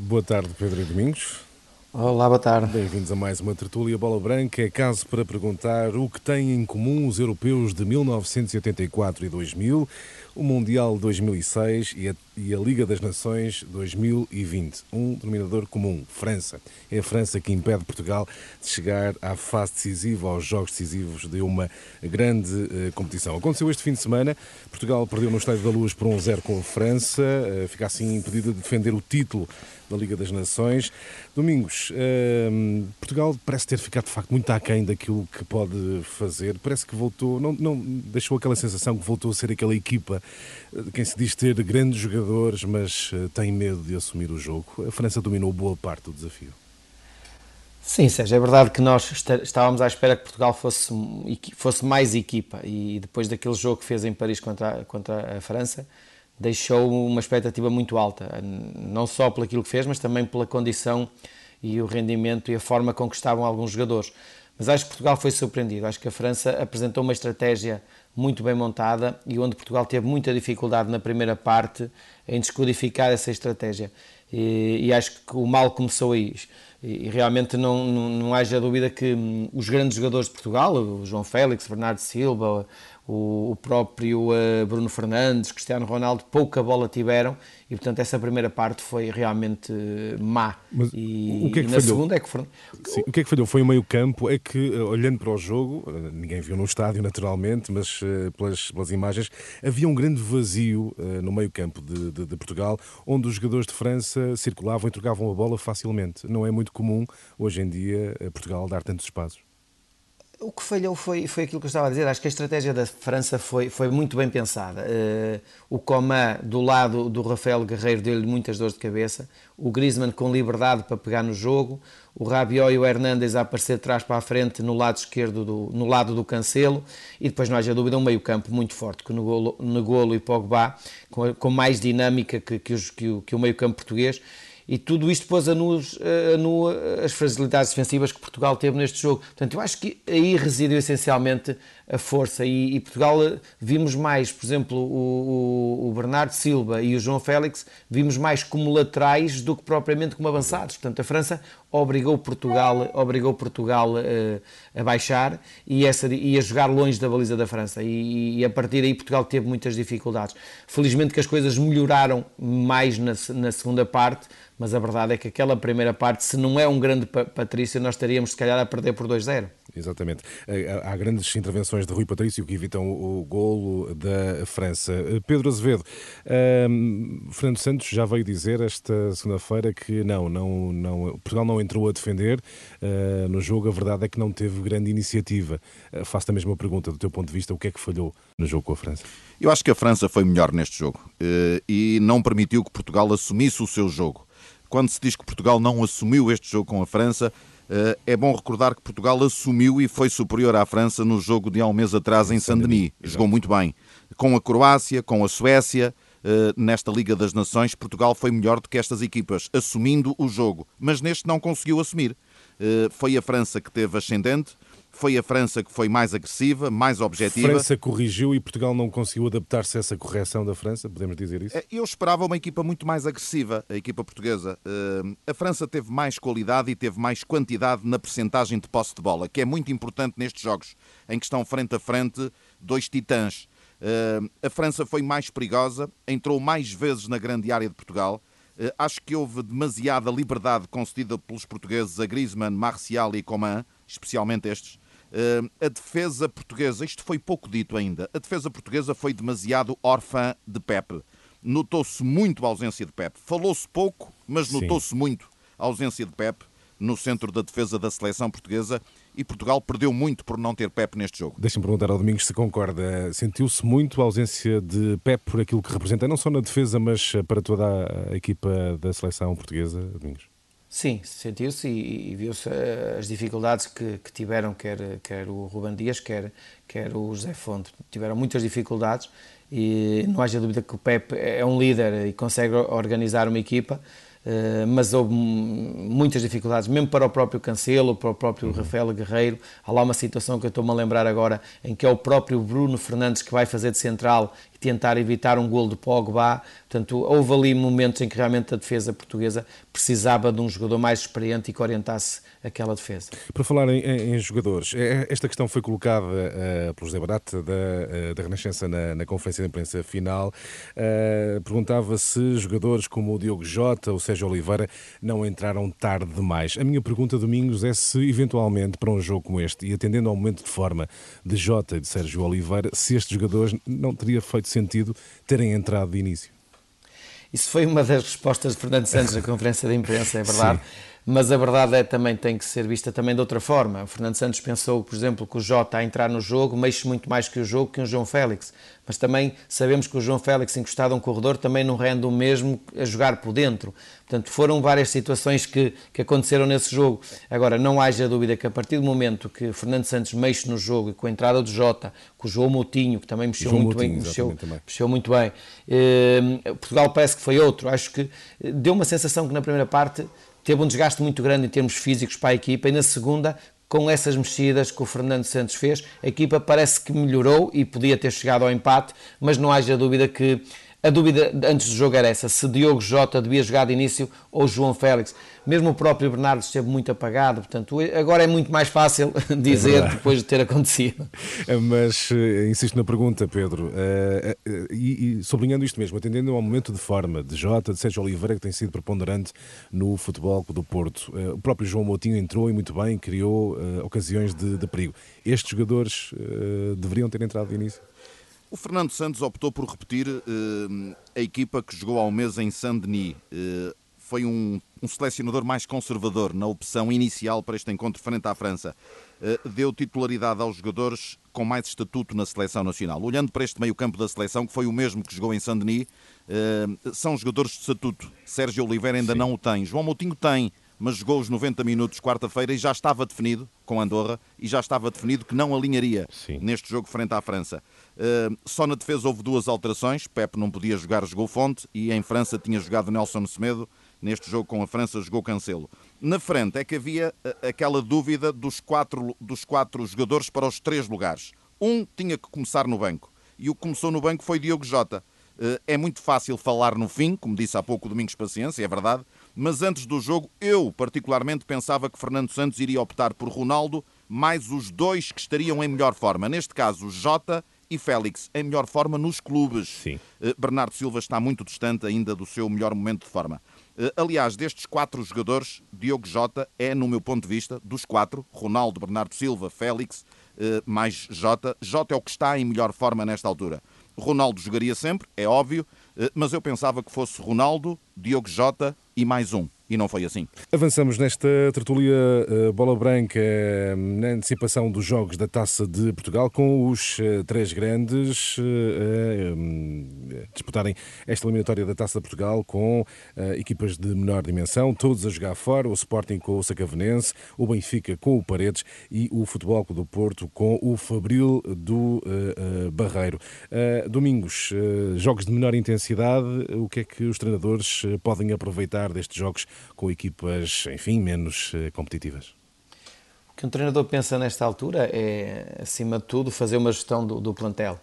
Boa tarde, Pedro e Domingos. Olá, boa tarde. Bem-vindos a mais uma tertúlia Bola Branca. É caso para perguntar o que têm em comum os europeus de 1984 e 2000, o Mundial 2006 e a, e a Liga das Nações 2020. Um denominador comum, França. É a França que impede Portugal de chegar à fase decisiva, aos jogos decisivos de uma grande uh, competição. Aconteceu este fim de semana. Portugal perdeu no Estádio da Luz por 1-0 com a França. Uh, fica assim impedido de defender o título da Liga das Nações. Domingos, uh, Portugal parece ter ficado de facto muito aquém daquilo que pode fazer. Parece que voltou, não, não deixou aquela sensação que voltou a ser aquela equipa de quem se diz ter grandes jogadores, mas uh, tem medo de assumir o jogo. A França dominou boa parte do desafio. Sim, Sérgio, é verdade que nós estávamos à espera que Portugal fosse, fosse mais equipa e depois daquele jogo que fez em Paris contra, contra a França, deixou uma expectativa muito alta, não só pelo aquilo que fez, mas também pela condição e o rendimento e a forma com que estavam alguns jogadores. Mas acho que Portugal foi surpreendido. Acho que a França apresentou uma estratégia muito bem montada e onde Portugal teve muita dificuldade na primeira parte em descodificar essa estratégia. E, e acho que o mal começou aí. E, realmente não, não, não haja dúvida que hum, os grandes jogadores de Portugal, o João Félix, Bernardo Silva, o, próprio uh, Bruno Fernandes, Cristiano Ronaldo, pouca bola tiveram e, portanto, essa primeira parte foi realmente uh, má. Mas e, o que é que na falhou? segunda é que foram... Sim, o que é que falhou? Foi o meio-campo. É que, uh, olhando para o jogo, ninguém viu no estádio, naturalmente, mas pelas, pelas imagens, havia um grande vazio no meio-campo de, de, de, Portugal, onde os jogadores de França circulavam e trocavam a bola facilmente. Não é muito comum, hoje em dia, Portugal dar tantos espaços. O que falhou foi, foi aquilo que eu estava a dizer. Acho que a estratégia da França foi, foi muito bem pensada. Uh, o Coman, do lado do Rafael Guerreiro, deu-lhe muitas dores de cabeça. O Griezmann com liberdade para pegar no jogo. O Rabiot e o Hernandes a aparecer de trás para a frente no lado esquerdo, do, no lado do Cancelo. E depois, não haja dúvida, um meio campo muito forte, com Negolo e Pogba, com, com mais dinâmica que, que, os, que, o, que o meio campo português e tudo isto pôs a nu, as fragilidades defensivas que Portugal teve neste jogo. Portanto, eu acho que aí residiu essencialmente a força e, e Portugal eh, vimos mais, por exemplo, o, o, o, Bernardo Silva e o João Félix, vimos mais como laterais do que propriamente como avançados. Portanto, a França obrigou Portugal, obrigou Portugal uh, a baixar e, essa, e a jogar longe da baliza da França e, e, a partir daí Portugal teve muitas dificuldades. Felizmente que as coisas melhoraram mais na, na segunda parte, mas a verdade é que aquela primeira parte, se não é um grande Patrício, nós estaríamos se calhar a perder por 2-0. Exatamente. Eh, há grandes intervenções de Rui Patrício que evitam o golo da França. Eh, Pedro Azevedo, um, Fernando Santos já veio dizer esta segunda-feira que não, não, não, Portugal não entrou a defender uh, no jogo. A verdade é que não teve grande iniciativa. Uh, Faço-te a mesma pergunta, do teu ponto de vista, o que é que falhou no jogo com a França? Eu acho que a França foi melhor neste jogo uh, e não permitiu que Portugal assumisse o seu jogo. Quando se diz que Portugal não assumiu este jogo com a França, eh, é bom recordar que Portugal assumiu e foi superior à França no jogo de há um mês atrás em Saint-Denis. Jogou muito bem. Com a Croácia, com a Suécia, eh, nesta Liga das Nações, Portugal foi melhor do que estas equipas, assumindo o jogo. Mas neste não conseguiu assumir. Eh, foi a França que teve ascendente, foi a França que foi mais agressiva, mais objetiva. A França corrigiu e Portugal não conseguiu adaptar-se a essa correção da França, podemos dizer isso? É, eu esperava uma equipa muito mais agressiva, a equipa portuguesa. Eh, a França teve mais qualidade e teve mais quantidade na percentagem de posse de bola, que é muito importante nestes jogos, em que estão frente a frente dois titãs. Eh, a França foi mais perigosa, entrou mais vezes na grande área de Portugal. Eh, acho que houve demasiada liberdade concedida pelos portugueses a Griezmann, Marcial e Coman, especialmente estes, Uh, a defesa portuguesa, isto foi pouco dito ainda, a defesa portuguesa foi demasiado órfã de Pepe. Notou-se muito a ausência de Pepe. Falou-se pouco, mas notou-se muito a ausência de Pepe no centro da defesa da seleção portuguesa e Portugal perdeu muito por não ter Pepe neste jogo. Deixa-me perguntar ao Domingos se concorda. Sentiu-se muito a ausência de Pepe por aquilo que representa, não só na defesa, mas para toda a equipa da seleção portuguesa, Domingos? Sim, sentiu-se e, e viu-se eh, as dificuldades que, que, tiveram, quer, quer o Ruben Dias, quer, quer o José Fonte. Tiveram muitas dificuldades e não haja dúvida que o Pepe é um líder e consegue organizar uma equipa, eh, mas houve muitas dificuldades, mesmo para o próprio Cancelo, para o próprio uhum. Rafael Guerreiro. Há lá uma situação que eu estou-me a lembrar agora, em que é o próprio Bruno Fernandes que vai fazer de central e tentar evitar um gol de Pogba. Portanto, houve ali momentos em que realmente a defesa portuguesa precisava de um jogador mais experiente e que orientasse aquela defesa. Para falar em, em jogadores, é, esta questão foi colocada uh, pelo José Barate da, uh, da Renascença na, na, conferência de imprensa final. Uh, perguntava se jogadores como o Diogo Jota, ou Sérgio Oliveira, não entraram tarde demais. A minha pergunta, Domingos, é se eventualmente para um jogo como este, e atendendo ao momento de forma de Jota e de Sérgio Oliveira, se estes jogadores não teria feito sentido terem entrado de início. Isso foi uma das respostas de Fernando Santos na conferência de imprensa, é verdade. Sim mas a verdade é também tem que ser vista também de outra forma. O Fernando Santos pensou, por exemplo, que o Jota a entrar no jogo mexe muito mais que o jogo que o João Félix, mas também sabemos que o João Félix encostado a um corredor também não rende o mesmo a jogar por dentro. Portanto, foram várias situações que, que aconteceram nesse jogo. Agora, não haja dúvida que a partir do momento que Fernando Santos mexe no jogo e com a entrada do Jota, com o João Moutinho, que também mexeu João muito Moutinho, bem, mexeu, mexeu, muito bem, eh, Portugal parece que foi outro. Acho que deu uma sensação que na primeira parte teve um desgaste muito grande em termos físicos para a equipa e na segunda com essas mexidas que o Fernando Santos fez, a equipa parece que melhorou e podia ter chegado ao empate, mas não haja dúvida que a dúvida antes do jogo era essa, se Diogo Jota devia jogar de início ou João Félix. Mesmo o próprio Bernardo esteve muito apagado, portanto, agora é muito mais fácil dizer é depois de ter acontecido. Mas uh, insisto na pergunta, Pedro, uh, uh, e, e, sublinhando isto mesmo, atendendo ao momento de forma de Jota, de Sérgio Oliveira, que tem sido preponderante no futebol do Porto. o próprio João Moutinho entrou e muito bem, criou ocasiões de, de, perigo. Estes jogadores deveriam ter entrado de início? O Fernando Santos optou por repetir uh, a equipa que jogou ao mês em Saint-Denis. Uh, foi um, um, selecionador mais conservador na opção inicial para este encontro frente à França. Uh, deu titularidade aos jogadores com mais estatuto na seleção nacional. Olhando para este meio-campo da seleção, que foi o mesmo que jogou em Saint-Denis, são jogadores de estatuto. Sérgio Oliveira ainda Sim. não o tem. João Moutinho tem mas jogou os 90 minutos quarta-feira e já estava definido com Andorra e já estava definido que não alinharia Sim. neste jogo frente à França. Uh, só na defesa houve duas alterações. Pepe não podia jogar, jogou Fonte e em França tinha jogado Nelson Semedo. Neste jogo com a França jogou Cancelo. Na frente é que havia eh, aquela dúvida dos quatro, dos quatro jogadores para os três lugares. Um tinha que começar no banco e o que começou no banco foi Diogo Jota. Uh, é muito fácil falar no fim, como disse há pouco o Domingos Paciência, é verdade, mas antes do jogo, eu particularmente pensava que Fernando Santos iria optar por Ronaldo, mais os dois que estariam em melhor forma. Neste caso, Jota e Félix em melhor forma nos clubes. Sim. Eh, Bernardo Silva está muito distante ainda do seu melhor momento de forma. Eh, aliás, destes quatro jogadores, Diogo Jota é, no meu ponto de vista, dos quatro, Ronaldo, Bernardo Silva, Félix, eh, mais Jota, Jota é o que está em melhor forma nesta altura. Ronaldo jogaria sempre, é óbvio, mas eu pensava que fosse Ronaldo, Diogo Jota e mais um e não foi assim. Avançamos nesta tertulia uh, bola branca uh, na antecipação dos Jogos da Taça de Portugal com os uh, três grandes um, disputarem esta eliminatória da Taça de Portugal com equipas de menor dimensão, todos a jogar fora, o Sporting com o Sacavenense, o Benfica com o Paredes e o Futebol do Porto com o Fabril do Barreiro. domingos, jogos de menor intensidade, o que é que os treinadores podem aproveitar destes jogos com equipas, enfim, menos eh, competitivas? O que um treinador pensa nesta altura é, acima de tudo, fazer uma gestão do, do plantel.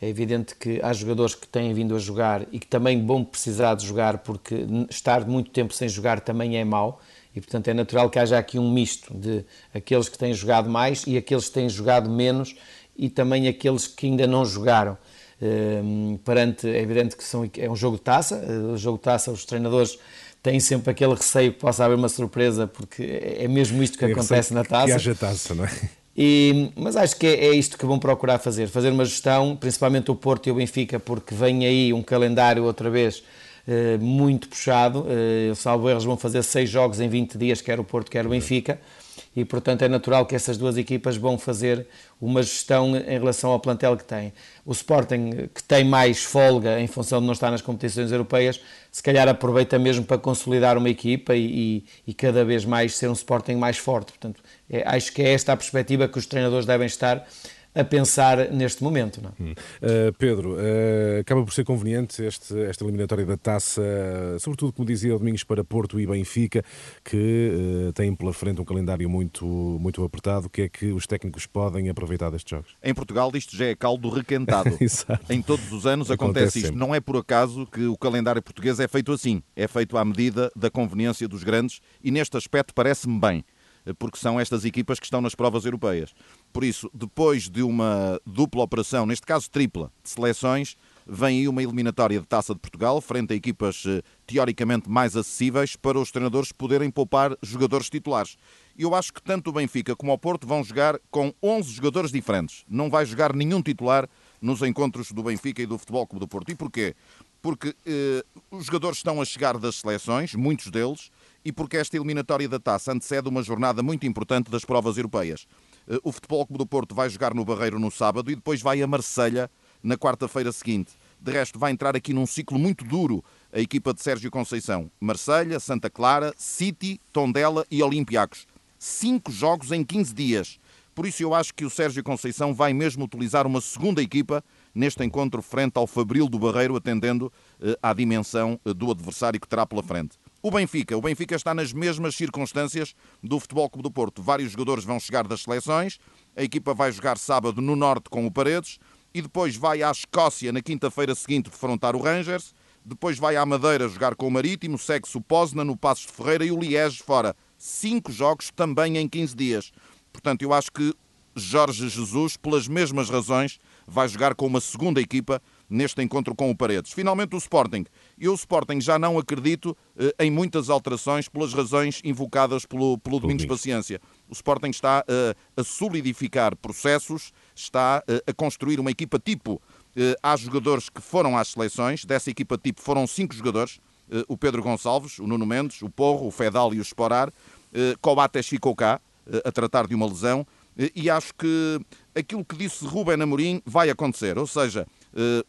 É evidente que há jogadores que têm vindo a jogar e que também vão precisar de jogar porque estar muito tempo sem jogar também é mau e portanto é natural que haja aqui um misto de aqueles que têm jogado mais e aqueles que têm jogado menos e também aqueles que ainda não jogaram. Um, perante, é evidente que são, é um jogo de taça, o jogo de taça os treinadores têm sempre aquele receio que possa haver uma surpresa, porque é mesmo isto que é acontece na taça. Que haja taça, não é? E, mas acho que é, é, isto que vão procurar fazer, fazer uma gestão, principalmente o Porto e o Benfica, porque vem aí um calendário outra vez eh, muito puxado. Eh, salvo erros, vão fazer seis jogos em 20 dias, quer o Porto, quer o Benfica e, portanto, é natural que essas duas equipas vão fazer uma gestão em relação ao plantel que têm. O Sporting, que tem mais folga em função de não estar nas competições europeias, se calhar aproveita mesmo para consolidar uma equipa e, e, e cada vez mais ser um Sporting mais forte. Portanto, é, acho que é esta a perspectiva que os treinadores devem estar a pensar neste momento. Não? Hum. Uh, Pedro, uh, acaba por ser conveniente este, esta eliminatória da taça, sobretudo, como dizia o Domingos, para Porto e Benfica, que uh, têm pela frente um calendário muito, muito apertado. O que é que os técnicos podem aproveitar destes jogos? Em Portugal, isto já é caldo requentado. em todos os anos acontece, acontece isto. Não é por acaso que o calendário português é feito assim. É feito à medida da conveniência dos grandes e, neste aspecto, parece-me bem porque são estas equipas que estão nas provas europeias. Por isso, depois de uma dupla operação, neste caso tripla, de seleções, vem aí uma eliminatória de Taça de Portugal, frente a equipas eh, teoricamente mais acessíveis, para os treinadores poderem poupar jogadores titulares. Eu acho que tanto o Benfica como o Porto vão jogar com 11 jogadores diferentes. Não vai jogar nenhum titular nos encontros do Benfica e do Futebol Clube do Porto. E porquê? Porque eh, os jogadores estão a chegar das seleções, muitos deles, e porque esta eliminatória da taça antecede uma jornada muito importante das provas europeias. Eh, o Futebol Clube do Porto vai jogar no Barreiro no sábado e depois vai a Marselha na quarta-feira seguinte. De resto, vai entrar aqui num ciclo muito duro a equipa de Sérgio Conceição. Marselha, Santa Clara, City, Tondela e Olympiacos. Cinco jogos em 15 dias. Por isso eu acho que o Sérgio Conceição vai mesmo utilizar uma segunda equipa neste encontro frente ao Fabril do Barreiro, atendendo eh, à dimensão eh, do adversário que terá pela frente. O Benfica. O Benfica está nas mesmas circunstâncias do Futebol Clube do Porto. Vários jogadores vão chegar das seleções. A equipa vai jogar sábado no Norte com o Paredes e depois vai à Escócia na quinta-feira seguinte defrontar o Rangers. Depois vai à Madeira jogar com o Marítimo, segue-se o Poznan, no Passos de Ferreira e o Liege fora. Cinco jogos também em 15 dias. Portanto, eu acho que Jorge Jesus, pelas mesmas razões, vai jogar com uma segunda equipa neste encontro com o Paredes. Finalmente o Sporting. Eu o Sporting já não acredito eh, em muitas alterações pelas razões invocadas pelo, pelo Domingos Paciência. O Sporting está eh, a solidificar processos, está eh, a construir uma equipa tipo. Há jogadores que foram às seleções, dessa equipa tipo foram cinco jogadores, o Pedro Gonçalves, o Nuno Mendes, o Porro, o Fedal e o Sporar. Eh, Coates ficou cá, a tratar de uma lesão, e acho que aquilo que disse Ruben Amorim vai acontecer, ou seja,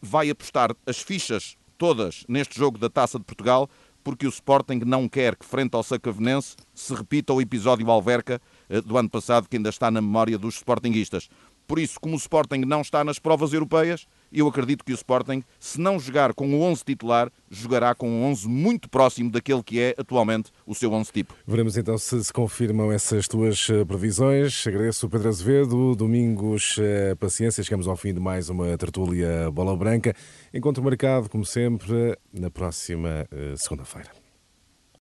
vai apostar as fichas todas neste jogo da Taça de Portugal, porque o Sporting não quer que, frente ao Sacavenense, se repita o episódio Alverca eh, do ano passado, que ainda está na memória dos Sportinguistas. Por isso, como o Sporting não está nas provas europeias, eu acredito que o Sporting, se não jogar com o 11 titular, jogará com um 11 muito próximo daquele que é atualmente o seu 11 tipo. Veremos então se se confirmam essas tuas eh, previsões. Agradeço o Pedro Azevedo, Domingos eh, Paciência. Chegamos ao fim de mais uma tertúlia Bola Branca. Encontro marcado, como sempre, na próxima eh, segunda-feira.